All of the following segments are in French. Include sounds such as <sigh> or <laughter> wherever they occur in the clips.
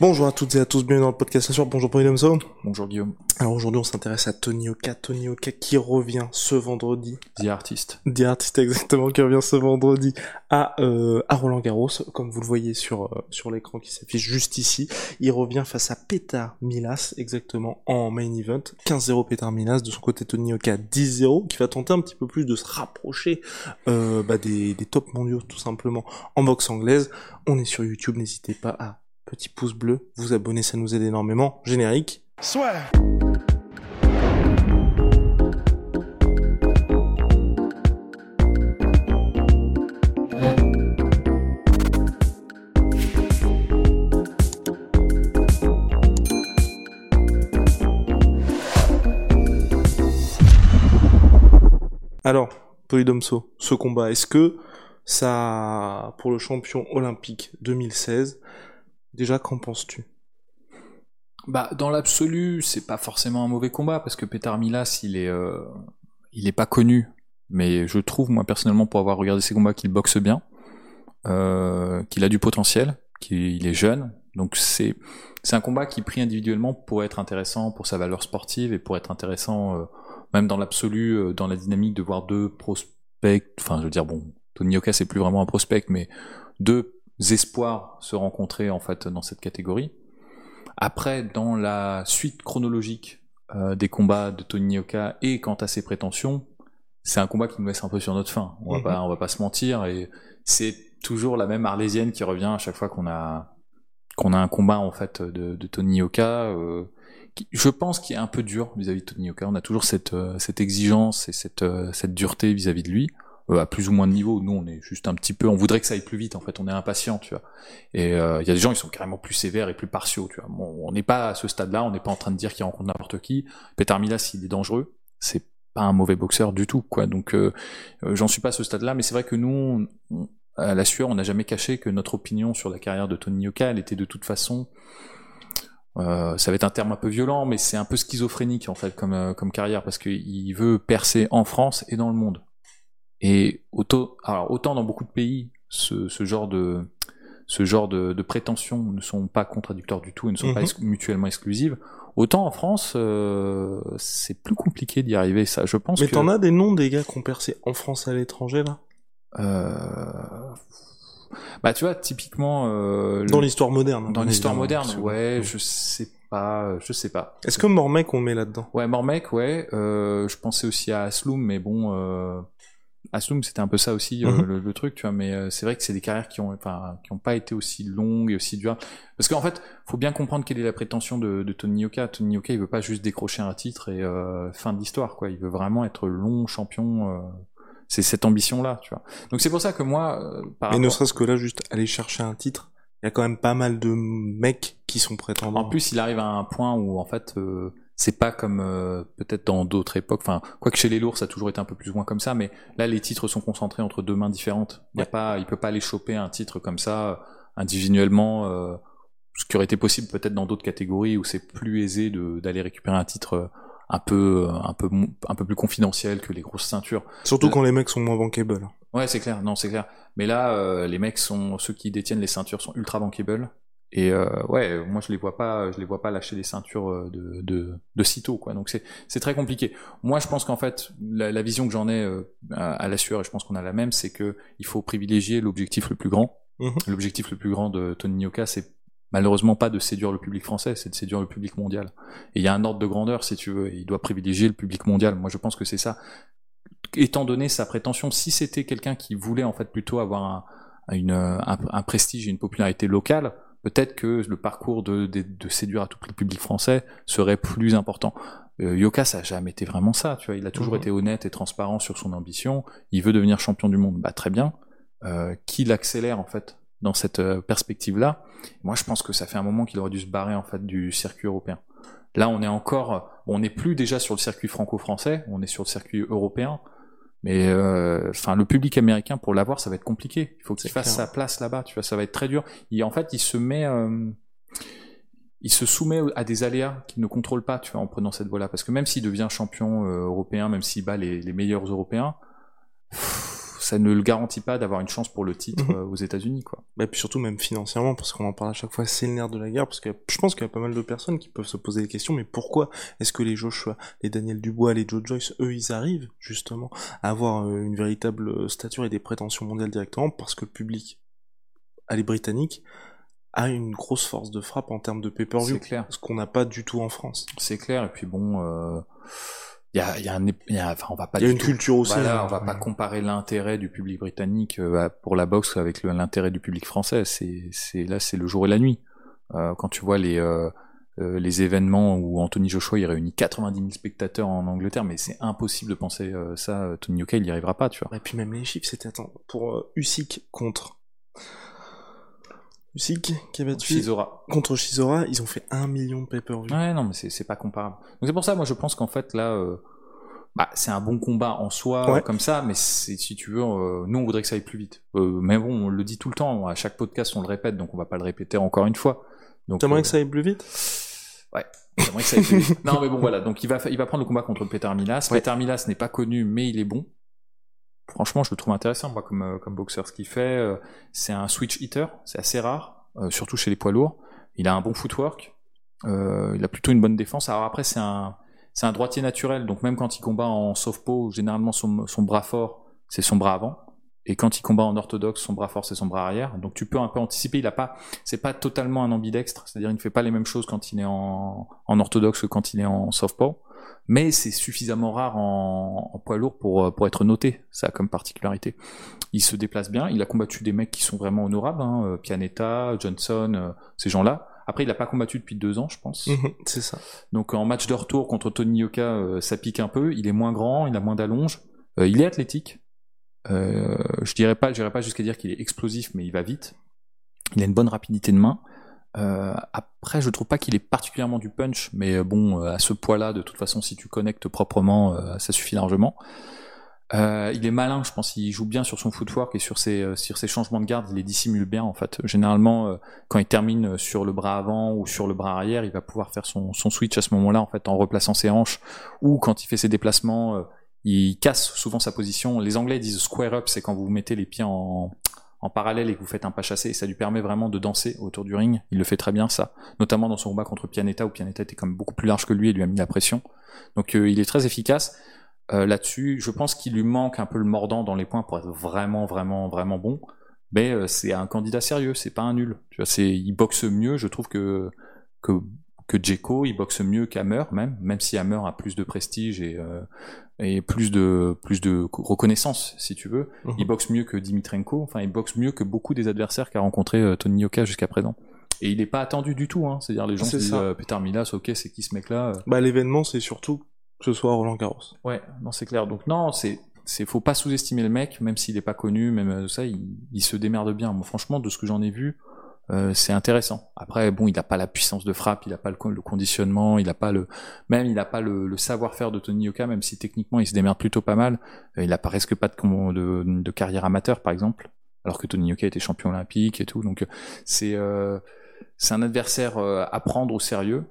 Bonjour à toutes et à tous, bienvenue dans le podcast soir. Bonjour Pauline Domso. Bonjour Guillaume. Alors aujourd'hui on s'intéresse à Tony Oka. Tony Oka qui revient ce vendredi. The Artist. The Artist exactement qui revient ce vendredi à, euh, à Roland Garros. Comme vous le voyez sur, euh, sur l'écran qui s'affiche juste ici. Il revient face à Petar Milas exactement en main event. 15-0 Petar Milas. De son côté Tony Oka 10-0 qui va tenter un petit peu plus de se rapprocher euh, bah, des, des top mondiaux tout simplement en boxe anglaise. On est sur YouTube, n'hésitez pas à petit pouce bleu, vous abonner, ça nous aide énormément. Générique. Soit. Alors, Polydomso, ce combat, est-ce que ça, pour le champion olympique 2016, déjà qu'en penses-tu? Bah, dans l'absolu, c'est pas forcément un mauvais combat parce que Petar Milas, il est, euh, il est pas connu, mais je trouve moi personnellement pour avoir regardé ses combats qu'il boxe bien, euh, qu'il a du potentiel, qu'il est jeune, donc c'est c'est un combat qui pris individuellement pourrait être intéressant pour sa valeur sportive et pour être intéressant euh, même dans l'absolu, dans la dynamique de voir deux prospects, enfin je veux dire bon, Tony Oka c'est plus vraiment un prospect, mais deux espoirs se rencontrer en fait dans cette catégorie. Après, dans la suite chronologique euh, des combats de Tony Oka et quant à ses prétentions, c'est un combat qui nous laisse un peu sur notre faim. On va Mhm. pas, on va pas se mentir et c'est toujours la même arlésienne qui revient à chaque fois qu'on a qu'on a un combat en fait de, de Tony Oka. euh, qui- je pense qu'il est un peu dur vis-à-vis de Tony Oka. On a toujours cette euh, cette exigence et cette cette dureté vis-à-vis de lui euh, à plus ou moins de niveau. Nous, on est juste un petit peu, on voudrait que ça aille plus vite. En fait, on est impatient, tu vois. Et euh, il y a des gens, ils sont carrément plus sévères et plus partiaux, tu vois. Bon, on n'est pas à ce stade-là. On n'est pas en train de dire qu'il rencontre n'importe qui. Petar Milas, il est dangereux. C'est pas un mauvais boxeur du tout, quoi. Donc, euh, euh, j'en suis pas à ce stade-là. Mais c'est vrai que nous, à la sueur, on n'a jamais caché que notre opinion sur la carrière de Tony Yoka, elle était de toute façon euh, ça va être un terme un peu violent, mais c'est un peu schizophrénique en fait comme, comme carrière parce qu'il veut percer en France et dans le monde. Et autant, alors, autant dans beaucoup de pays, ce, ce genre de ce genre de, de prétentions ne sont pas contradictoires du tout et ne sont pas Mhm. mutuellement exclusives. Autant en France, euh, c'est plus compliqué d'y arriver. Ça, je pense Mais que. t'en as des noms des gars qui ont percé en France à l'étranger là? Euh, Bah, tu vois, typiquement. euh, Dans le- l'histoire moderne. hein, dans l'histoire moderne, que- ouais, je sais pas, je sais pas. Est-ce que Mormec on le met là-dedans? Ouais, Mormec, ouais. Euh, je pensais aussi à Asloum, mais bon, euh, Asloum, c'était un peu ça aussi euh, Mhm. le, le truc, tu vois. Mais euh, c'est vrai que c'est des carrières qui ont, enfin, qui ont pas été aussi longues et aussi dures. Parce qu'en fait, faut bien comprendre quelle est la prétention de, de Tony Yoka. Tony Yoka, il veut pas juste décrocher un titre et euh, fin de l'histoire, quoi. Il veut vraiment être long champion. euh, c'est cette ambition-là, tu vois. Donc c'est pour ça que moi, euh, par Mais ne rapport- serait-ce que là, juste aller chercher un titre, il y a quand même pas mal de mecs qui sont prétendants. En plus, il arrive à un point où en fait, euh, c'est pas comme euh, peut-être dans d'autres époques. Enfin, quoique chez les lourds, ça a toujours été un peu plus ou moins comme ça, mais là, les titres sont concentrés entre deux mains différentes. Il a pas, il peut pas aller choper un titre comme ça euh, individuellement. euh, ce qui aurait été possible peut-être dans d'autres catégories où c'est plus aisé de- d'aller récupérer un titre euh, un peu, euh, un peu, un peu plus confidentiel que les grosses ceintures. Surtout quand les mecs sont moins bankable. Ouais, c'est clair. Non, c'est clair. Mais là, euh, les mecs sont ceux qui détiennent les ceintures sont ultra bankable. Et euh, ouais, moi je les vois pas, je les vois pas lâcher les ceintures euh, de de, de sitôt quoi. Donc c'est c'est très compliqué. Moi, je pense qu'en fait, la, la vision que j'en ai euh, à, à la sueur, et je pense qu'on a la même, c'est que il faut privilégier l'objectif le plus grand. Mhm. L'objectif le plus grand de Tony Nyoka, c'est malheureusement pas de séduire le public français, c'est de séduire le public mondial. Et il y a un ordre de grandeur, si tu veux, et il doit privilégier le public mondial. Moi, je pense que c'est ça. Étant donné sa prétention, si c'était quelqu'un qui voulait en fait plutôt avoir un, une, un, un prestige et une popularité locale, peut-être que le parcours de, de, de séduire à tout le public français serait plus important. Euh, Yoka, ça a jamais été vraiment ça, tu vois. Il a toujours Mhm. été honnête et transparent sur son ambition. Il veut devenir champion du monde, bah très bien. Euh, qui l'accélère en fait dans cette euh, perspective-là. Moi, je pense que ça fait un moment qu'il aurait dû se barrer en fait du circuit européen. Là, on est encore, on n'est plus déjà sur le circuit franco-français, on est sur le circuit européen. Mais euh, enfin, le public américain pour l'avoir, ça va être compliqué. Il faut qu'il fasse sa place là-bas. Tu vois, ça va être très dur. Et en fait, il se met, euh, il se soumet à des aléas qu'il ne contrôle pas. Tu vois, en prenant cette voie-là, parce que même s'il devient champion euh, européen, même s'il bat les, les meilleurs Européens, ça ne le garantit pas d'avoir une chance pour le titre Mhm. euh, aux États-Unis, quoi. Et puis surtout même financièrement, parce qu'on en parle à chaque fois, c'est le nerf de la guerre, parce que je pense qu'il y a pas mal de personnes qui peuvent se poser des questions, mais pourquoi est-ce que les Joshua, les Daniel Dubois, les Joe Joyce, eux, ils arrivent justement à avoir euh, une véritable euh, stature et des prétentions mondiales directement, parce que le public, à les Britanniques, a une grosse force de frappe en termes de pay-per-view, C'est clair. ce qu'on n'a pas du tout en France. C'est clair. Et puis bon, euh, il y a, y a un, y a- enfin, on va pas. Il y a du une tout- culture aussi. Voilà, hein. on va pas comparer l'intérêt du public britannique euh, pour la boxe avec l'intérêt du public français. C'est, c'est là, c'est le jour et la nuit. Euh, quand tu vois les euh, les événements où Anthony Joshua il réunit 90 000 spectateurs en Angleterre, mais c'est impossible de penser euh, ça. Tony Yoka, il y arrivera pas, tu vois. Et puis même les chiffres, c'était attends, pour euh, Usyk contre Usyk qui a battu Chisora. contre Shizora, ils ont fait un million de pay-per-view. Ouais, non, mais c'est, pas comparable. Donc c'est pour ça, moi, je pense qu'en fait là. euh, bah, c'est un bon combat en soi, Ouais. comme ça, mais c'est, si tu veux, euh, nous on voudrait que ça aille plus vite. Euh, mais bon, on le dit tout le temps, à chaque podcast on le répète, donc on va pas le répéter encore une fois. T'aimerais euh, que ça aille plus vite? Ouais. J'aimerais que ça aille plus vite. Non, mais bon, voilà. Donc, il va, il va prendre le combat contre Peter Milas. Ouais. Peter Milas n'est pas connu, mais il est bon. Franchement, je le trouve intéressant, moi, comme, euh, boxeur. Ce qu'il fait, euh, c'est un switch hitter. C'est assez rare, euh, surtout chez les poids lourds. Il a un bon footwork. Il a plutôt une bonne défense. Alors après, c'est un, droitier naturel. Donc, même quand il combat en southpaw, généralement, son, bras fort, c'est son bras avant. Et quand il combat en orthodoxe, son bras fort, c'est son bras arrière. Donc, tu peux un peu anticiper. Il a pas, c'est pas totalement un ambidextre, c'est-à-dire il ne fait pas les mêmes choses quand il est en, orthodoxe que quand il est en southpaw, mais c'est suffisamment rare en, en poids lourd pour, euh, pour être noté, ça a comme particularité. Il se déplace bien, il a combattu des mecs qui sont vraiment honorables, hein, euh, Pianetta, Johnson, euh, ces gens-là. Après, il n'a pas combattu depuis deux ans, je pense. Mhm, C'est ça. Donc en match de retour contre Tony Yoka, euh, ça pique un peu. Il est moins grand, il a moins d'allonge. Euh, il est athlétique. Je dirais pas, pas jusqu'à dire qu'il est explosif, mais il va vite. Il a une bonne rapidité de main. Euh, après, je trouve pas qu'il ait particulièrement du punch, mais euh, bon, euh, à ce poids-là, de toute façon, si tu connectes proprement, euh, ça suffit largement. Euh, il est malin, je pense, il joue bien sur son footwork et sur ses, euh, sur ses changements de garde, il les dissimule bien en fait. Généralement, quand il termine sur le bras avant ou sur le bras arrière, il va pouvoir faire son, son switch à ce moment-là en fait en replaçant ses hanches ou quand il fait ses déplacements, il casse souvent sa position. Les Anglais disent square up, c'est quand vous mettez les pieds en, en parallèle et que vous faites un pas chassé, et ça lui permet vraiment de danser autour du ring. Il le fait très bien ça, notamment dans son combat contre Pianetta où Pianetta était quand même beaucoup plus large que lui et lui a mis la pression. Donc euh, il est très efficace. Euh, là-dessus, je pense qu'il lui manque un peu le mordant dans les points pour être vraiment, vraiment, vraiment bon. Mais euh, c'est un candidat sérieux, c'est pas un nul. Tu vois, il boxe mieux, je trouve que que Djeko, il boxe mieux qu'Hammer même, même si Hammer a plus de prestige et euh, et plus de plus de reconnaissance, si tu veux. Mhm. Il boxe mieux que Dimitrenko. Enfin, il boxe mieux que beaucoup des adversaires qu'a rencontré euh, Tony Yoka jusqu'à présent. Et il n'est pas attendu du tout. Hein. C'est-à-dire les gens se C'est disent euh, Peter Milas, ok, c'est qui ce mec-là euh, Bah l'événement, c'est surtout que ce soit Roland Garros. Ouais, non, c'est clair. Donc non, c'est c'est faut pas sous-estimer le mec, même s'il est pas connu, même ça, il, il se démerde bien. Moi, franchement, de ce que j'en ai vu, euh, c'est intéressant. Après, bon, il a pas la puissance de frappe, il a pas le, con- le conditionnement, il a pas le, même il a pas le, le savoir-faire de Tony Yoka, même si techniquement il se démerde plutôt pas mal. Euh, il a presque pas de, de, de carrière amateur, par exemple, alors que Tony Yoka était champion olympique et tout. Donc euh, c'est euh, un adversaire à prendre au sérieux.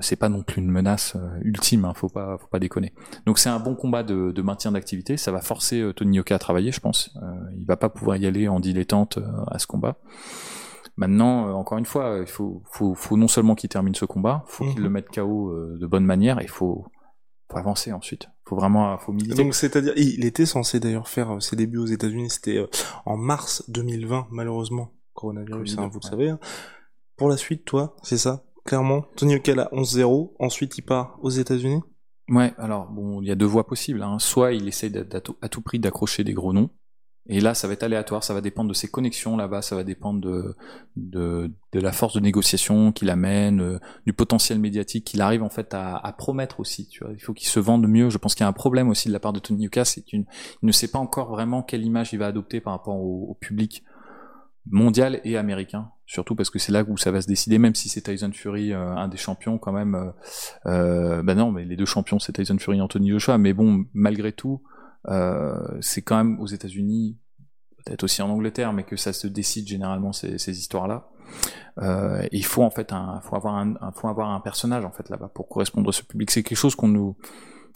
C'est pas non plus une menace ultime, hein, faut pas, faut pas déconner. Donc c'est un bon combat de, de maintien d'activité. Ça va forcer Tony Yoka à travailler, je pense. Euh, il va pas pouvoir y aller en dilettante à ce combat. Maintenant, euh, encore une fois, euh, il faut, faut, faut non seulement qu'il termine ce combat, faut qu'il Mhm. le mette KO euh, de bonne manière, et il faut, faut avancer ensuite. Faut vraiment, faut militer. Donc c'est-à-dire, il était censé d'ailleurs faire ses débuts aux États-Unis, c'était en mars 2020, malheureusement, coronavirus, hein, vous le ouais. savez. hein. Pour la suite, toi, c'est ça, clairement. Tony Yoka a 11-0, ensuite il part aux États-Unis? Ouais, alors bon, il y a deux voies possibles. Hein. Soit il essaie à tout prix d'accrocher des gros noms, et là ça va être aléatoire, ça va dépendre de ses connexions là-bas, ça va dépendre de, la force de négociation qu'il amène, euh, du potentiel médiatique qu'il arrive en fait à, promettre aussi. Il faut qu'il se vende mieux. Je pense qu'il y a un problème aussi de la part de Tony Yuka, c'est qu'il il ne sait pas encore vraiment quelle image il va adopter par rapport au, public. mondial et américain, surtout parce que c'est là où ça va se décider, même si c'est Tyson Fury euh, un des champions quand même. Euh, euh, bah non, mais les deux champions c'est Tyson Fury et Anthony Joshua, mais bon, malgré tout, c'est quand même aux États-Unis, peut-être aussi en Angleterre, mais que ça se décide généralement ces, ces histoires-là. Euh, il faut en fait un, faut avoir un, un, faut avoir un personnage en fait là-bas pour correspondre à ce public. C'est quelque chose qu'on nous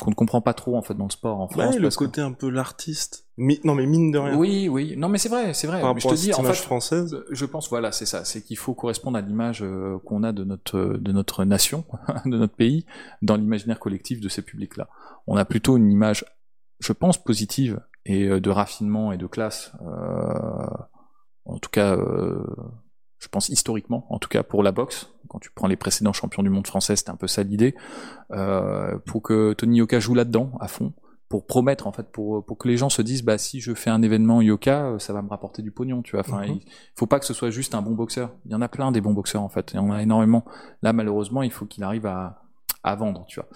qu'on ne comprend pas trop en fait dans le sport en France. Ouais, le côté un peu l'artiste. Mi non mais mine de rien. Oui, oui. Non mais c'est vrai, c'est vrai. Par Mais je te à dis en image fait, française. euh, je pense voilà, c'est ça, c'est qu'il faut correspondre à l'image euh, qu'on a de notre de notre nation, <laughs> de notre pays, dans l'imaginaire collectif de ces publics-là. On a plutôt une image, je pense, positive et euh, de raffinement et de classe. euh, en tout cas, euh, je pense historiquement, en tout cas pour la boxe. Quand tu prends les précédents champions du monde français, c'était un peu ça l'idée. Euh, pour que Tony Yoka joue là-dedans à fond, pour promettre en fait, pour pour que les gens se disent bah si je fais un événement Yoka, ça va me rapporter du pognon, tu vois. Enfin, Mhm. il faut pas que ce soit juste un bon boxeur. Il y en a plein des bons boxeurs en fait, il y en a énormément. Là malheureusement, il faut qu'il arrive à à vendre, tu vois.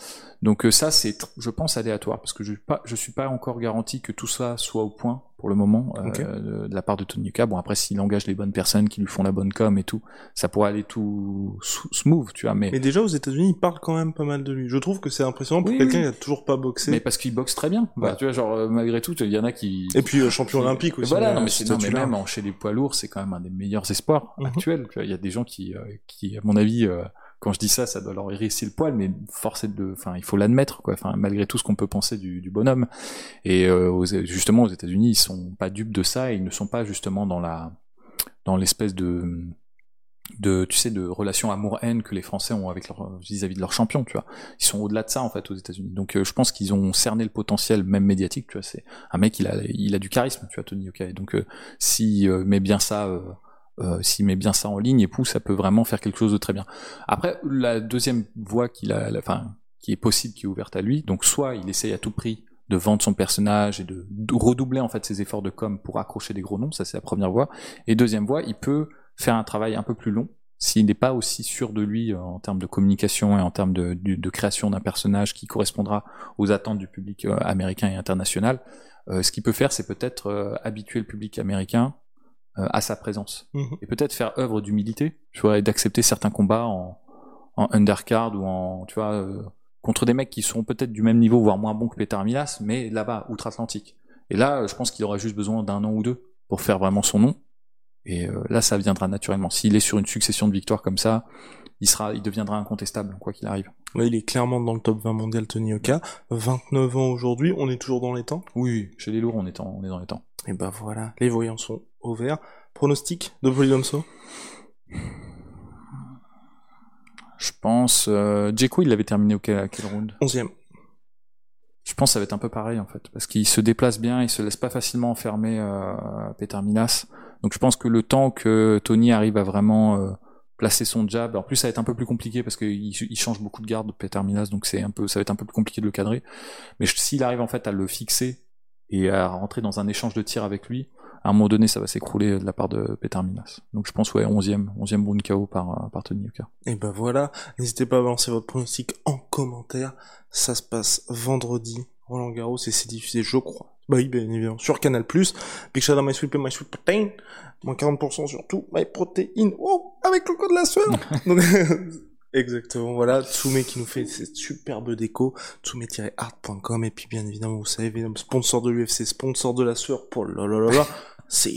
Donc euh, ça c'est, je pense, aléatoire parce que je je suis pas encore garanti que tout ça soit au point pour le moment euh, de, la part de Tony Yoka. Bon après s'il engage les bonnes personnes qui lui font la bonne com et tout, ça pourrait aller tout smooth, tu vois. Mais Mais déjà aux États-Unis, ils parlent quand même pas mal de lui. Je trouve que c'est impressionnant pour Oui, quelqu'un oui. qui a toujours pas boxé. mais parce qu'il boxe très bien. Bah, Ouais. tu vois, genre euh, malgré tout, il y en a qui. Et puis euh, champion qui- olympique aussi. Voilà, non, mais, c'est, non, mais même en- chez les poids lourds, c'est quand même un des meilleurs espoirs Mhm. actuels. Il y a des gens qui, euh, qui à mon avis, quand je dis ça, ça doit leur hérisser le poil, mais force de, enfin, il faut l'admettre, quoi. Enfin, malgré tout ce qu'on peut penser du, du bonhomme. Et euh, justement, aux États-Unis, ils sont pas dupes de ça, et ils ne sont pas justement dans la, dans l'espèce de, de, tu sais, de relation amour-haine que les Français ont avec leur vis-à-vis de leurs champions, tu vois. Ils sont au-delà de ça en fait aux États-Unis. Donc euh, je pense qu'ils ont cerné le potentiel même médiatique, tu vois. C'est un mec, il a, il a du charisme, tu vois, Tony Yoka. Et Donc euh, s'il euh, met bien ça, euh, s'il met bien ça en ligne et pousse, ça peut vraiment faire quelque chose de très bien. Après, la deuxième voie qu'il a, la- enfin, qui est possible, qui est ouverte à lui. Donc soit il essaye à tout prix de vendre son personnage et de, redoubler en fait ses efforts de com pour accrocher des gros noms, ça c'est la première voie. Et deuxième voie, il peut faire un travail un peu plus long s'il n'est pas aussi sûr de lui euh, en termes de communication et en termes de, création d'un personnage qui correspondra aux attentes du public euh, américain et international. Euh, ce qu'il peut faire, c'est peut-être habituer le public américain à sa présence Mhm. et peut-être faire œuvre d'humilité, tu vois, et d'accepter certains combats en, en undercard ou en, tu vois, euh, contre des mecs qui sont peut-être du même niveau, voire moins bons que Peter Milas, mais là-bas, outre-Atlantique. Et là, euh, je pense qu'il aura juste besoin d'un an ou deux pour faire vraiment son nom. Et euh, là, ça viendra naturellement. S'il est sur une succession de victoires comme ça, il sera, il deviendra incontestable, quoi qu'il arrive. Il est clairement dans le top 20 mondial Tony Oka. 29 ans aujourd'hui, on est toujours dans les temps? Oui, chez les lourds, on est, en- on est dans les temps. Et bah voilà, les voyants sont au vert. Pronostic de Polydomso Je pense, euh, il l'avait terminé au quel, à quel round? 11ème. Je pense que ça va être un peu pareil en fait, parce qu'il se déplace bien, il se laisse pas facilement enfermer euh, Peter Minas. Donc je pense que le temps que Tony arrive à vraiment euh, placer son jab, en plus ça va être un peu plus compliqué parce qu'il il change beaucoup de garde Peter Minas, donc c'est un peu, ça va être un peu plus compliqué de le cadrer. Mais s'il arrive en fait à le fixer et à rentrer dans un échange de tirs avec lui, à un moment donné ça va s'écrouler de la part de Peter Minas. Donc je pense ouais 11e, 11e round KO par, euh, par Tony Yoka. Et bah voilà, n'hésitez pas à balancer votre pronostic en commentaire. Ça se passe vendredi, Roland Garros, et c'est diffusé, je crois. Bah oui, bien évidemment, sur Canal+. Big shout out my sweet pea, my sweet protein. Moins 40% sur tout, my protein. Oh, avec le code de la sueur. <laughs> Donc, <laughs> exactement, voilà. Tsume qui nous fait cette superbe déco. Tsume-art.com. Et puis, bien évidemment, vous savez, sponsor de l'UFC, sponsor de la sueur pour la la la la. <laughs> C'est